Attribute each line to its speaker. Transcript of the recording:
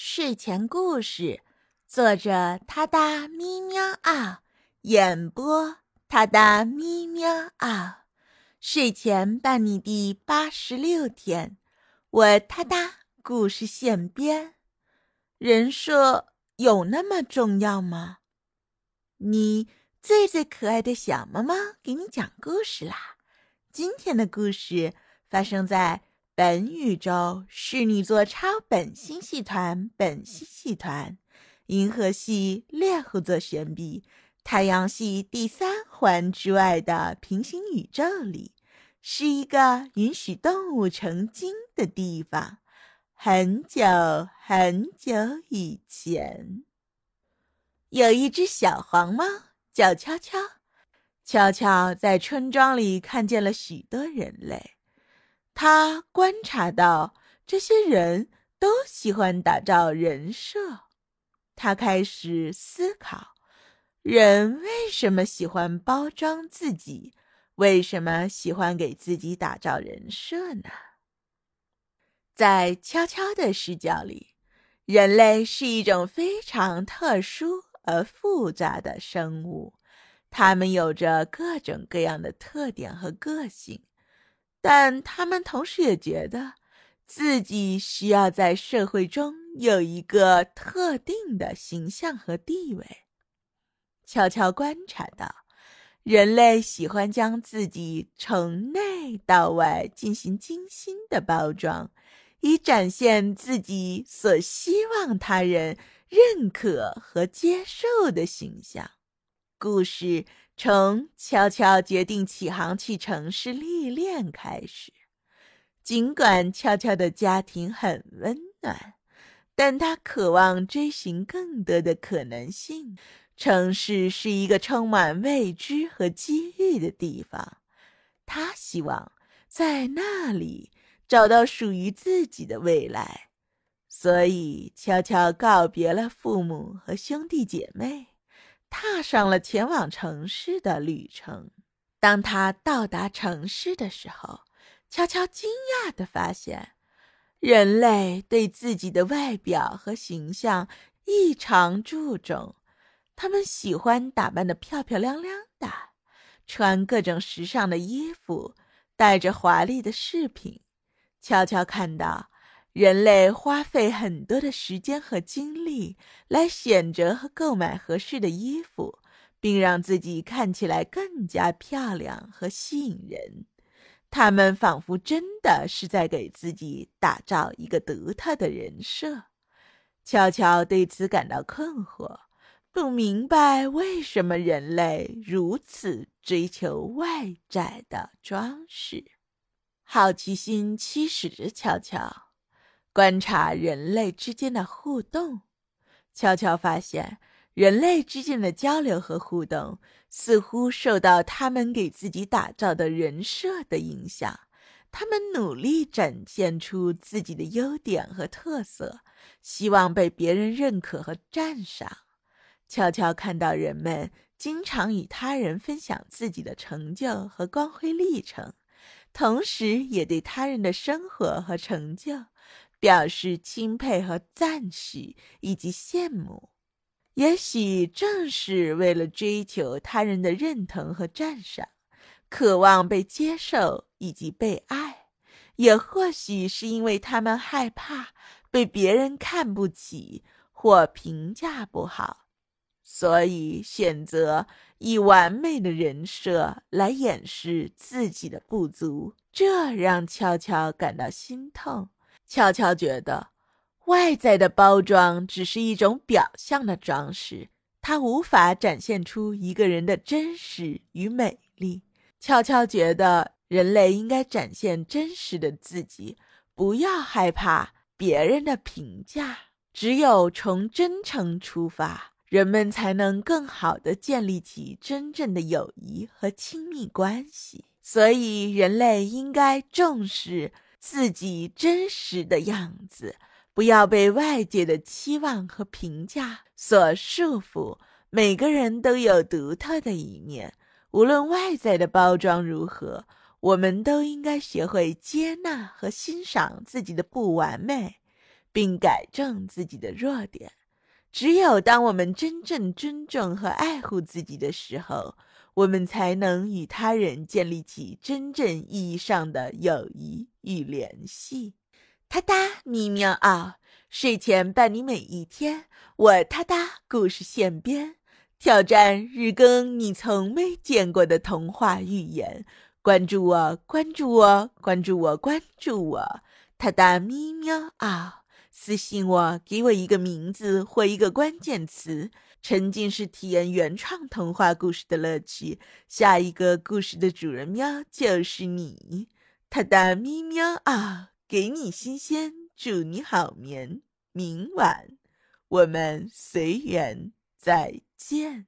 Speaker 1: 睡前故事，作者：他哒咪喵啊，演播：他哒咪喵啊。睡前伴你第八十六天，我他哒故事现编。人设有那么重要吗？你最最可爱的小猫猫给你讲故事啦！今天的故事发生在。本宇宙是女座超本星系团本星系团，银河系猎户座旋臂，太阳系第三环之外的平行宇宙里，是一个允许动物成精的地方。很久很久以前，有一只小黄猫叫悄悄，悄悄在村庄里看见了许多人类。他观察到这些人都喜欢打造人设，他开始思考：人为什么喜欢包装自己？为什么喜欢给自己打造人设呢？在悄悄的视角里，人类是一种非常特殊而复杂的生物，他们有着各种各样的特点和个性。但他们同时也觉得，自己需要在社会中有一个特定的形象和地位。悄悄观察到，人类喜欢将自己从内到外进行精心的包装，以展现自己所希望他人认可和接受的形象。故事。从悄悄决定起航去城市历练开始，尽管悄悄的家庭很温暖，但他渴望追寻更多的可能性。城市是一个充满未知和机遇的地方，他希望在那里找到属于自己的未来。所以，悄悄告别了父母和兄弟姐妹。踏上了前往城市的旅程。当他到达城市的时候，悄悄惊讶地发现，人类对自己的外表和形象异常注重。他们喜欢打扮得漂漂亮亮的，穿各种时尚的衣服，带着华丽的饰品。悄悄看到。人类花费很多的时间和精力来选择和购买合适的衣服，并让自己看起来更加漂亮和吸引人。他们仿佛真的是在给自己打造一个独特的人设。悄悄对此感到困惑，不明白为什么人类如此追求外在的装饰。好奇心驱使着悄悄。观察人类之间的互动，悄悄发现，人类之间的交流和互动似乎受到他们给自己打造的人设的影响。他们努力展现出自己的优点和特色，希望被别人认可和赞赏。悄悄看到人们经常与他人分享自己的成就和光辉历程，同时也对他人的生活和成就。表示钦佩和赞许，以及羡慕。也许正是为了追求他人的认同和赞赏，渴望被接受以及被爱；也或许是因为他们害怕被别人看不起或评价不好，所以选择以完美的人设来掩饰自己的不足。这让悄悄感到心痛。悄悄觉得，外在的包装只是一种表象的装饰，它无法展现出一个人的真实与美丽。悄悄觉得，人类应该展现真实的自己，不要害怕别人的评价。只有从真诚出发，人们才能更好的建立起真正的友谊和亲密关系。所以，人类应该重视。自己真实的样子，不要被外界的期望和评价所束缚。每个人都有独特的一面，无论外在的包装如何，我们都应该学会接纳和欣赏自己的不完美，并改正自己的弱点。只有当我们真正尊重和爱护自己的时候，我们才能与他人建立起真正意义上的友谊与联系。哒哒咪喵啊！睡前伴你每一天，我哒哒故事现编，挑战日更你从没见过的童话寓言。关注我，关注我，关注我，关注我！哒哒咪喵啊！私信我，给我一个名字或一个关键词，沉浸式体验原创童话故事的乐趣。下一个故事的主人喵就是你，他的咪喵啊！给你新鲜，祝你好眠。明晚我们随缘再见。